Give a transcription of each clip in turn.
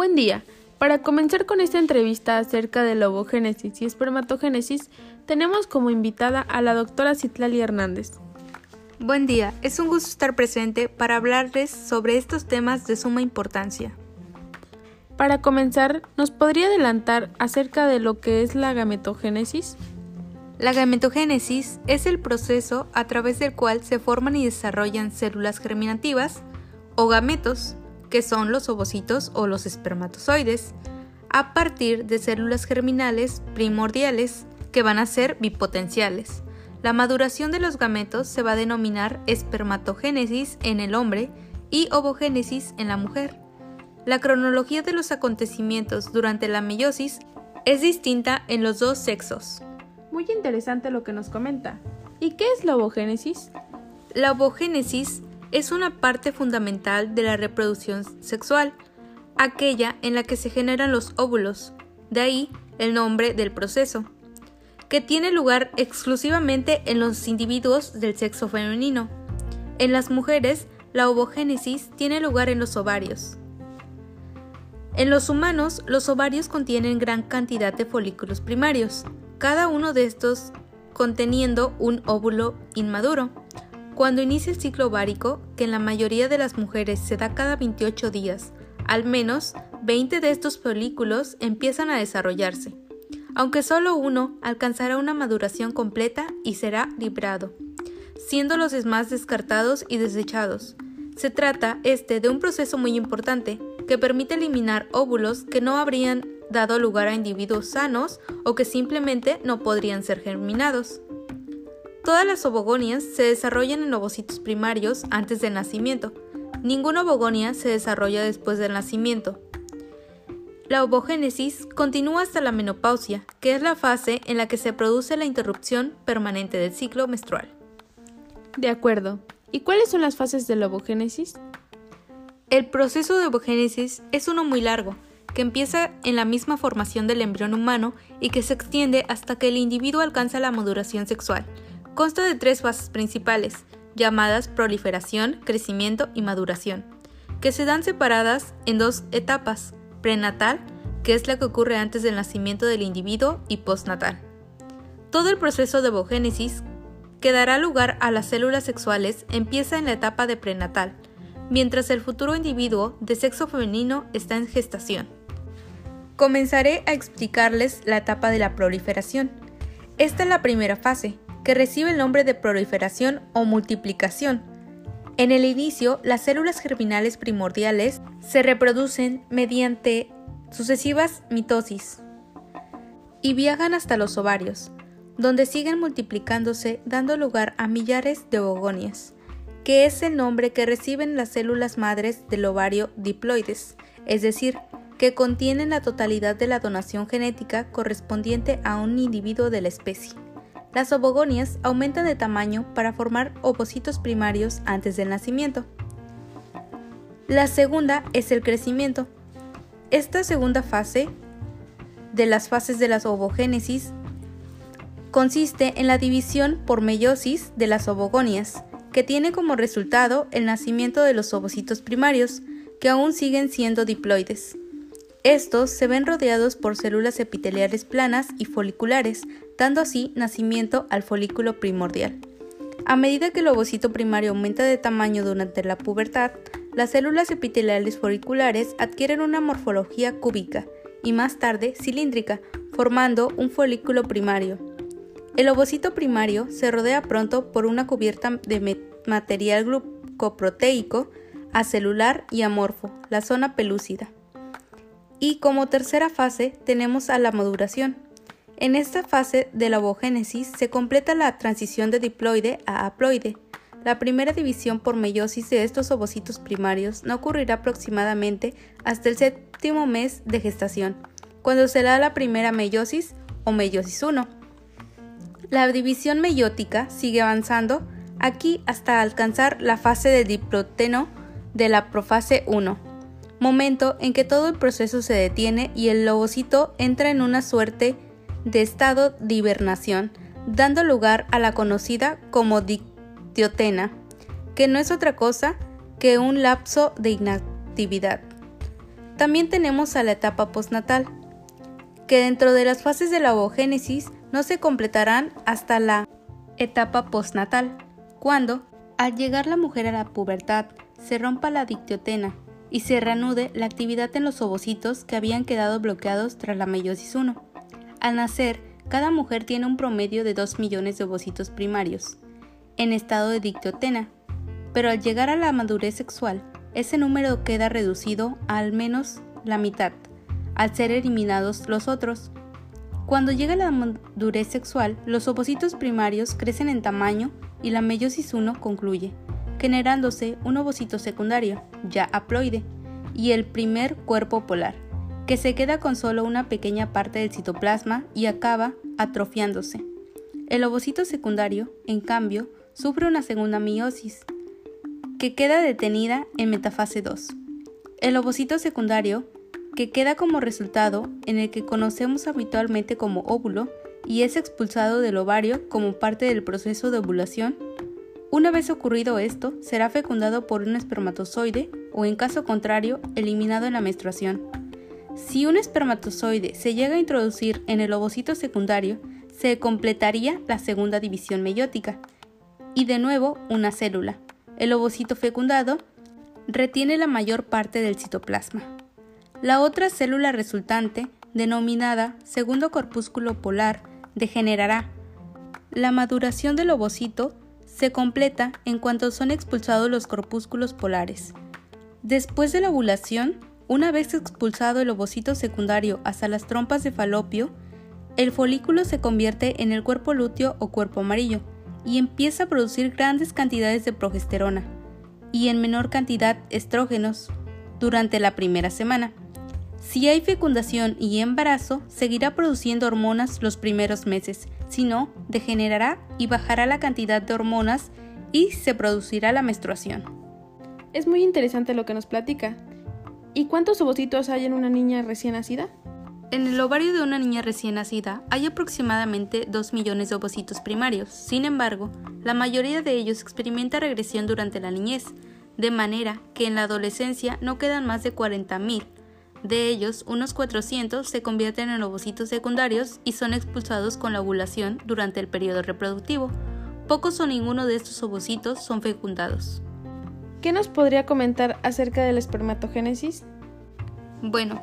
Buen día. Para comenzar con esta entrevista acerca de la ovogénesis y espermatogénesis, tenemos como invitada a la doctora Citlali Hernández. Buen día, es un gusto estar presente para hablarles sobre estos temas de suma importancia. Para comenzar, ¿nos podría adelantar acerca de lo que es la gametogénesis? La gametogénesis es el proceso a través del cual se forman y desarrollan células germinativas o gametos, que son los ovocitos o los espermatozoides, a partir de células germinales primordiales que van a ser bipotenciales. La maduración de los gametos se va a denominar espermatogénesis en el hombre y ovogénesis en la mujer. La cronología de los acontecimientos durante la meiosis es distinta en los dos sexos. Muy interesante lo que nos comenta. ¿Y qué es la ovogénesis? La ovogénesis es una parte fundamental de la reproducción sexual, aquella en la que se generan los óvulos, de ahí el nombre del proceso, que tiene lugar exclusivamente en los individuos del sexo femenino. En las mujeres, la ovogénesis tiene lugar en los ovarios. En los humanos, los ovarios contienen gran cantidad de folículos primarios, cada uno de estos conteniendo un óvulo inmaduro. Cuando inicia el ciclo ovárico, que en la mayoría de las mujeres se da cada 28 días, al menos 20 de estos folículos empiezan a desarrollarse, aunque solo uno alcanzará una maduración completa y será librado, siendo los demás descartados y desechados. Se trata este de un proceso muy importante que permite eliminar óvulos que no habrían dado lugar a individuos sanos o que simplemente no podrían ser germinados. Todas las ovogonias se desarrollan en ovocitos primarios antes del nacimiento. Ninguna ovogonia se desarrolla después del nacimiento. La ovogénesis continúa hasta la menopausia, que es la fase en la que se produce la interrupción permanente del ciclo menstrual. De acuerdo. ¿Y cuáles son las fases de la ovogénesis? El proceso de ovogénesis es uno muy largo, que empieza en la misma formación del embrión humano y que se extiende hasta que el individuo alcanza la maduración sexual, Consta de tres fases principales, llamadas proliferación, crecimiento y maduración, que se dan separadas en dos etapas, prenatal, que es la que ocurre antes del nacimiento del individuo, y postnatal. Todo el proceso de ovogénesis que dará lugar a las células sexuales empieza en la etapa de prenatal, mientras el futuro individuo de sexo femenino está en gestación. Comenzaré a explicarles la etapa de la proliferación. Esta es la primera fase, que recibe el nombre de proliferación o multiplicación. En el inicio, las células germinales primordiales se reproducen mediante sucesivas mitosis y viajan hasta los ovarios, donde siguen multiplicándose dando lugar a millares de ovogonias, que es el nombre que reciben las células madres del ovario diploides, es decir, que contienen la totalidad de la donación genética correspondiente a un individuo de la especie. Las ovogonias aumentan de tamaño para formar ovocitos primarios antes del nacimiento. La segunda es el crecimiento. Esta segunda fase de las fases de la ovogénesis consiste en la división por meiosis de las ovogonias, que tiene como resultado el nacimiento de los ovocitos primarios, que aún siguen siendo diploides. Estos se ven rodeados por células epiteliales planas y foliculares, dando así nacimiento al folículo primordial. A medida que el ovocito primario aumenta de tamaño durante la pubertad, las células epiteliales foliculares adquieren una morfología cúbica y más tarde cilíndrica, formando un folículo primario. El ovocito primario se rodea pronto por una cubierta de material glucoproteico acelular y amorfo, la zona pelúcida. Y como tercera fase tenemos a la maduración. En esta fase de la ovogénesis se completa la transición de diploide a haploide. La primera división por meiosis de estos ovocitos primarios no ocurrirá aproximadamente hasta el séptimo mes de gestación, cuando se da la primera meiosis o meiosis 1. La división meiótica sigue avanzando aquí hasta alcanzar la fase de diploteno de la profase 1 momento en que todo el proceso se detiene y el ovocito entra en una suerte de estado de hibernación, dando lugar a la conocida como dictiotena, que no es otra cosa que un lapso de inactividad. También tenemos a la etapa postnatal, que dentro de las fases de la ovogénesis no se completarán hasta la etapa postnatal, cuando, al llegar la mujer a la pubertad, se rompa la dictiotena y se reanude la actividad en los ovocitos que habían quedado bloqueados tras la meiosis 1. Al nacer, cada mujer tiene un promedio de 2 millones de ovocitos primarios, en estado de dictiotena, pero al llegar a la madurez sexual, ese número queda reducido a al menos la mitad, al ser eliminados los otros. Cuando llega la madurez sexual, los ovocitos primarios crecen en tamaño y la meiosis 1 concluye, generándose un ovocito secundario, ya haploide, y el primer cuerpo polar, que se queda con solo una pequeña parte del citoplasma y acaba atrofiándose. El ovocito secundario, en cambio, sufre una segunda meiosis, que queda detenida en metafase 2. El ovocito secundario, que queda como resultado en el que conocemos habitualmente como óvulo y es expulsado del ovario como parte del proceso de ovulación. Una vez ocurrido esto, será fecundado por un espermatozoide o en caso contrario, eliminado en la menstruación. Si un espermatozoide se llega a introducir en el ovocito secundario, se completaría la segunda división meiótica y de nuevo una célula, el ovocito fecundado retiene la mayor parte del citoplasma. La otra célula resultante, denominada segundo corpúsculo polar, degenerará. La maduración del ovocito se completa en cuanto son expulsados los corpúsculos polares. Después de la ovulación, una vez expulsado el ovocito secundario hasta las trompas de falopio, el folículo se convierte en el cuerpo lúteo o cuerpo amarillo, y empieza a producir grandes cantidades de progesterona y en menor cantidad estrógenos durante la primera semana. Si hay fecundación y embarazo, seguirá produciendo hormonas los primeros meses, si no, degenerará y bajará la cantidad de hormonas y se producirá la menstruación. Es muy interesante lo que nos platica. ¿Y cuántos ovocitos hay en una niña recién nacida? En el ovario de una niña recién nacida hay aproximadamente 2 millones de ovocitos primarios. Sin embargo, la mayoría de ellos experimenta regresión durante la niñez, de manera que en la adolescencia no quedan más de 40.000. De ellos, unos 400 se convierten en ovocitos secundarios y son expulsados con la ovulación durante el periodo reproductivo. Pocos o ninguno de estos ovocitos son fecundados. ¿Qué nos podría comentar acerca de la espermatogénesis? Bueno,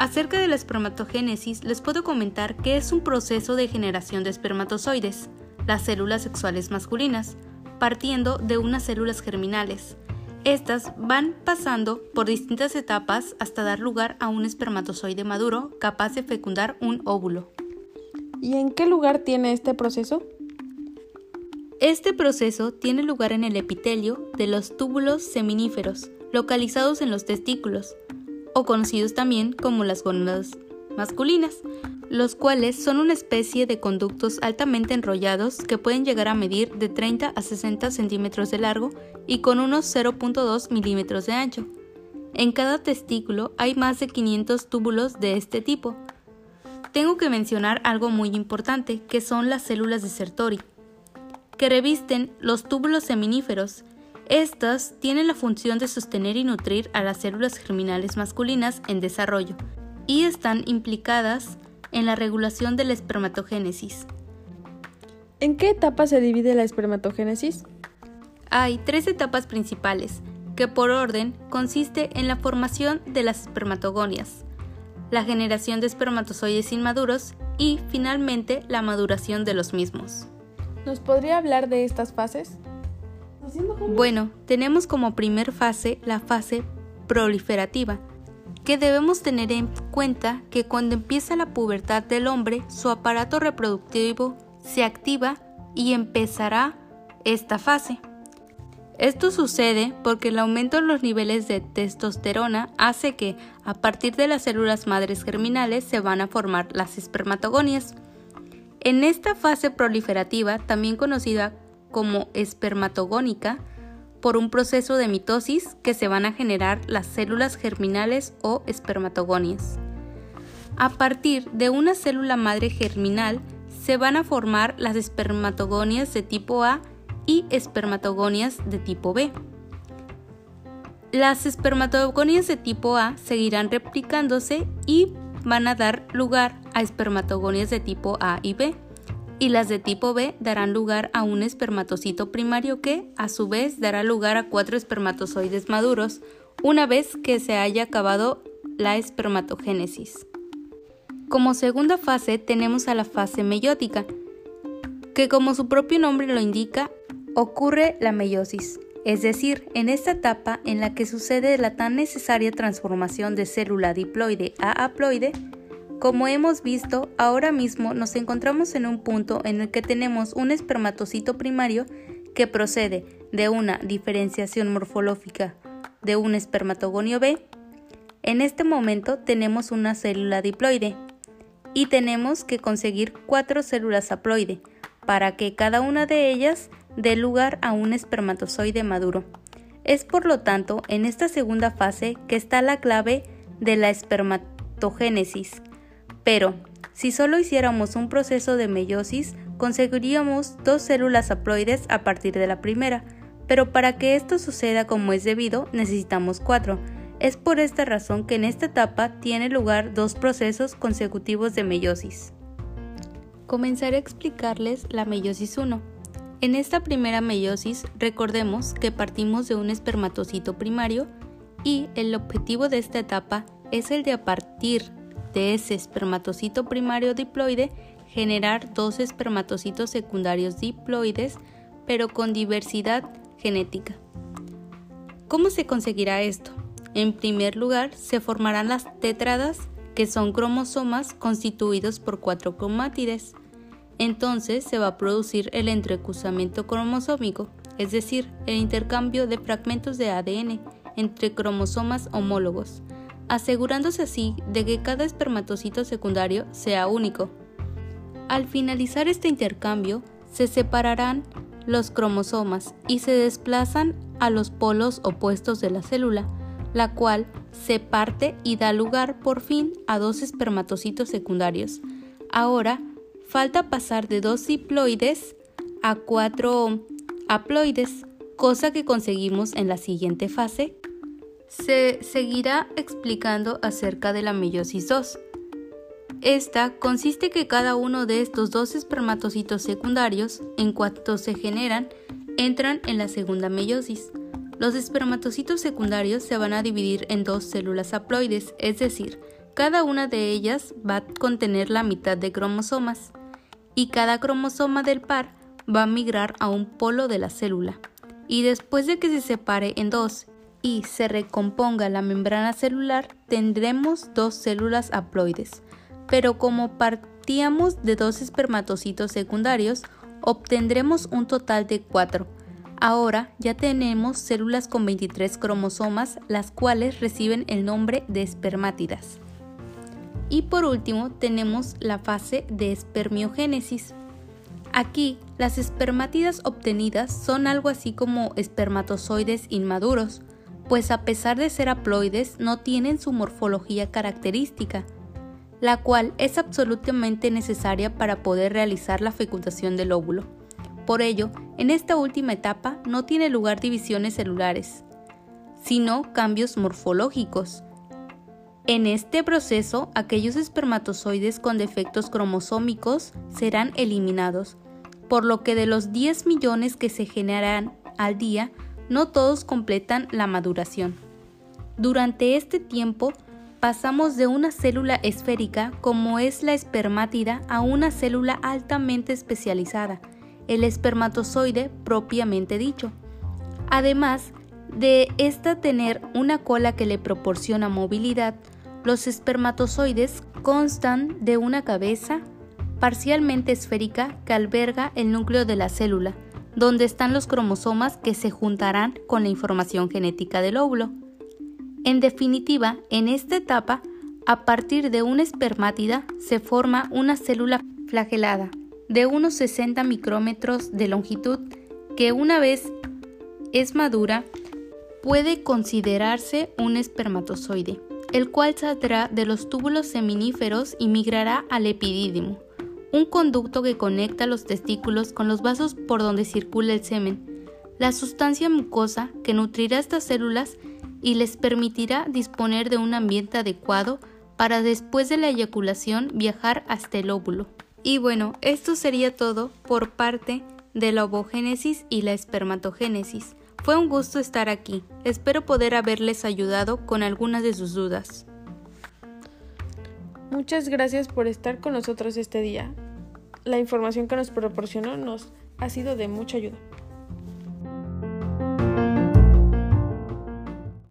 Acerca de la espermatogénesis les puedo comentar que es un proceso de generación de espermatozoides, las células sexuales masculinas, partiendo de unas células germinales. Estas van pasando por distintas etapas hasta dar lugar a un espermatozoide maduro capaz de fecundar un óvulo. ¿Y en qué lugar tiene este proceso? Este proceso tiene lugar en el epitelio de los túbulos seminíferos, localizados en los testículos, o conocidos también como las gónadas masculinas, los cuales son una especie de conductos altamente enrollados que pueden llegar a medir de 30 a 60 centímetros de largo y con unos 0.2 milímetros de ancho. En cada testículo hay más de 500 túbulos de este tipo. Tengo que mencionar algo muy importante, que son las células de Sertori, que revisten los túbulos seminíferos estas tienen la función de sostener y nutrir a las células germinales masculinas en desarrollo y están implicadas en la regulación de la espermatogénesis. ¿En qué etapa se divide la espermatogénesis? Hay tres etapas principales, que por orden consiste en la formación de las espermatogonias, la generación de espermatozoides inmaduros y finalmente la maduración de los mismos. ¿Nos podría hablar de estas fases? Bueno, tenemos como primer fase la fase proliferativa, que debemos tener en cuenta que cuando empieza la pubertad del hombre, su aparato reproductivo se activa y empezará esta fase. Esto sucede porque el aumento en los niveles de testosterona hace que, a partir de las células madres germinales, se van a formar las espermatogonias. En esta fase proliferativa, también conocida como espermatogónica por un proceso de mitosis que se van a generar las células germinales o espermatogonias. A partir de una célula madre germinal se van a formar las espermatogonias de tipo A y espermatogonias de tipo B. Las espermatogonias de tipo A seguirán replicándose y van a dar lugar a espermatogonias de tipo A y B. Y las de tipo B darán lugar a un espermatocito primario que, a su vez, dará lugar a cuatro espermatozoides maduros, una vez que se haya acabado la espermatogénesis. Como segunda fase tenemos a la fase meiótica, que como su propio nombre lo indica, ocurre la meiosis, es decir, en esta etapa en la que sucede la tan necesaria transformación de célula diploide a haploide, como hemos visto, ahora mismo nos encontramos en un punto en el que tenemos un espermatocito primario que procede de una diferenciación morfológica de un espermatogonio B. En este momento tenemos una célula diploide y tenemos que conseguir cuatro células haploide para que cada una de ellas dé lugar a un espermatozoide maduro. Es por lo tanto en esta segunda fase que está la clave de la espermatogénesis. Pero, si solo hiciéramos un proceso de meiosis, conseguiríamos dos células haploides a partir de la primera, pero para que esto suceda como es debido necesitamos cuatro. Es por esta razón que en esta etapa tiene lugar dos procesos consecutivos de meiosis. Comenzaré a explicarles la meiosis 1. En esta primera meiosis recordemos que partimos de un espermatocito primario y el objetivo de esta etapa es el de a partir de ese espermatocito primario diploide generar dos espermatocitos secundarios diploides pero con diversidad genética. ¿Cómo se conseguirá esto? En primer lugar, se formarán las tétradas, que son cromosomas constituidos por cuatro cromátides. Entonces se va a producir el entrecruzamiento cromosómico, es decir, el intercambio de fragmentos de ADN entre cromosomas homólogos, asegurándose así de que cada espermatocito secundario sea único. Al finalizar este intercambio, se separarán los cromosomas y se desplazan a los polos opuestos de la célula, la cual se parte y da lugar por fin a dos espermatocitos secundarios. Ahora falta pasar de dos diploides a cuatro haploides, cosa que conseguimos en la siguiente fase. Se seguirá explicando acerca de la meiosis 2. Esta consiste que cada uno de estos dos espermatocitos secundarios, en cuanto se generan, entran en la segunda meiosis. Los espermatocitos secundarios se van a dividir en dos células haploides, es decir, cada una de ellas va a contener la mitad de cromosomas y cada cromosoma del par va a migrar a un polo de la célula. Y después de que se separe en dos y se recomponga la membrana celular, tendremos dos células haploides. Pero como partíamos de dos espermatocitos secundarios, obtendremos un total de cuatro. Ahora ya tenemos células con 23 cromosomas, las cuales reciben el nombre de espermátidas. Y por último tenemos la fase de espermiogénesis. Aquí las espermátidas obtenidas son algo así como espermatozoides inmaduros, pues a pesar de ser haploides no tienen su morfología característica, la cual es absolutamente necesaria para poder realizar la fecundación del óvulo. Por ello, en esta última etapa no tiene lugar divisiones celulares, sino cambios morfológicos, en este proceso, aquellos espermatozoides con defectos cromosómicos serán eliminados, por lo que de los 10 millones que se generarán al día, no todos completan la maduración. Durante este tiempo, pasamos de una célula esférica como es la espermátida a una célula altamente especializada, el espermatozoide propiamente dicho. Además de esta tener una cola que le proporciona movilidad, los espermatozoides constan de una cabeza parcialmente esférica que alberga el núcleo de la célula, donde están los cromosomas que se juntarán con la información genética del óvulo. En definitiva, en esta etapa, a partir de una espermátida se forma una célula flagelada de unos 60 micrómetros de longitud que una vez es madura puede considerarse un espermatozoide el cual saldrá de los túbulos seminíferos y migrará al epidídimo, un conducto que conecta los testículos con los vasos por donde circula el semen. La sustancia mucosa que nutrirá estas células y les permitirá disponer de un ambiente adecuado para después de la eyaculación viajar hasta el óvulo. Y bueno, esto sería todo por parte de la ovogénesis y la espermatogénesis. Fue un gusto estar aquí. Espero poder haberles ayudado con algunas de sus dudas. Muchas gracias por estar con nosotros este día. La información que nos proporcionó nos ha sido de mucha ayuda.